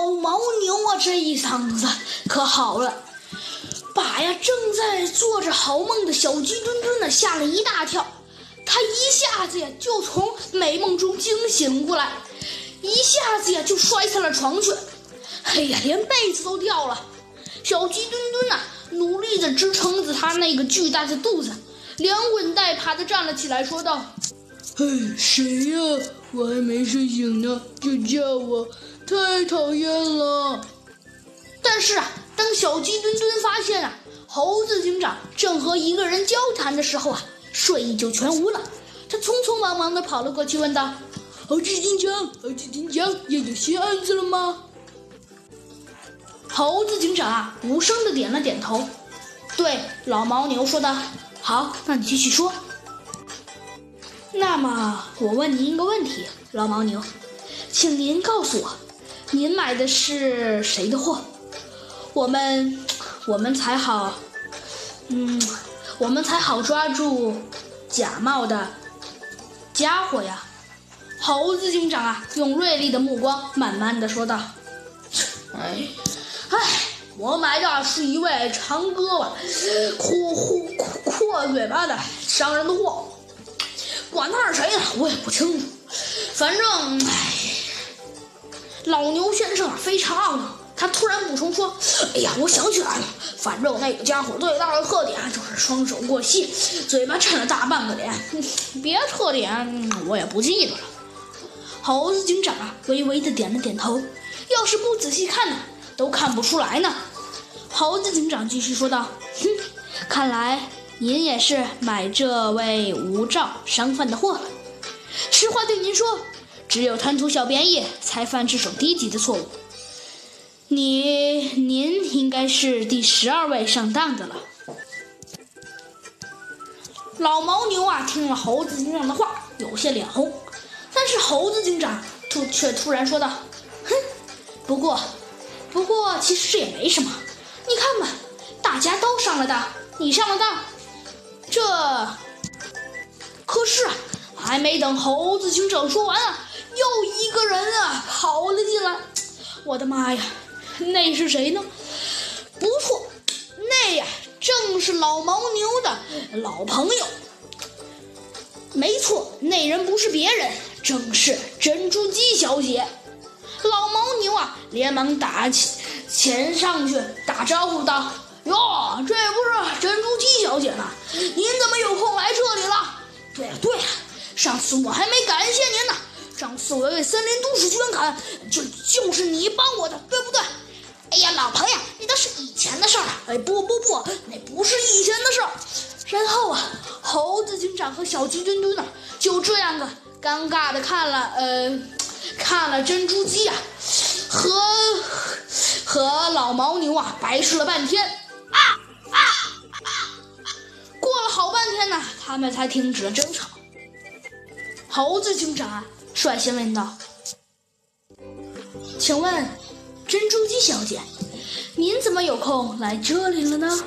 老牦牛啊，这一嗓子可好了，把呀正在做着好梦的小鸡墩墩呢吓了一大跳。他一下子呀就从美梦中惊醒过来，一下子呀就摔下了床去。哎呀，连被子都掉了。小鸡墩墩呐，努力的支撑着他那个巨大的肚子，连滚带爬的站了起来，说道：“嘿，谁呀？我还没睡醒呢，就叫我，太讨厌了。”但是啊，当小鸡墩墩发现啊，猴子警长正和一个人交谈的时候啊，睡意就全无了。他匆匆忙忙的跑了过去，问道：“猴子警长，猴子警长，又有新案子了吗？”猴子警长啊，无声的点了点头，对老牦牛说道：“好，那你继续说。那么我问您一个问题，老牦牛，请您告诉我，您买的是谁的货？我们，我们才好，嗯，我们才好抓住假冒的家伙呀。”猴子警长啊，用锐利的目光慢慢的说道：“哎。”唉，我买的是一位长胳膊、阔阔阔嘴巴的商人的货，管他是谁呢，我也不清楚。反正，唉，老牛先生非常懊恼。他突然补充说：“哎呀，我想起来了，反正那个家伙最大的特点就是双手过膝，嘴巴占了大半个脸，别的特点我也不记得了。”猴子警长啊，微微的点了点头。要是不仔细看呢？都看不出来呢，猴子警长继续说道：“哼，看来您也是买这位无照商贩的货了。实话对您说，只有贪图小便宜才犯这种低级的错误。你，您应该是第十二位上当的了。”老牦牛啊，听了猴子警长的话，有些脸红，但是猴子警长突却突然说道：“哼，不过。”不过，其实这也没什么。你看吧，大家都上了当，你上了当，这可是还没等猴子警长说完啊，又一个人啊跑了进来。我的妈呀，那是谁呢？不错，那呀正是老牦牛的老朋友。没错，那人不是别人，正是珍珠鸡小姐。老牦牛啊，连忙打起前上去打招呼道：“哟，这不是珍珠鸡小姐吗？您怎么有空来这里了？对了对了，上次我还没感谢您呢。上次我为森林都市捐款，就就是你帮我的，对不对？哎呀，老朋友，那都是以前的事儿了。哎，不不不，那不是以前的事儿。然后啊，猴子警长和小鸡墩墩呢，就这样的尴尬的看了，呃。”看了珍珠鸡啊，和和老牦牛啊，白吃了半天啊啊啊！过了好半天呢，他们才停止了争吵。猴子警长啊率先问道：“请问，珍珠鸡小姐，您怎么有空来这里了呢？”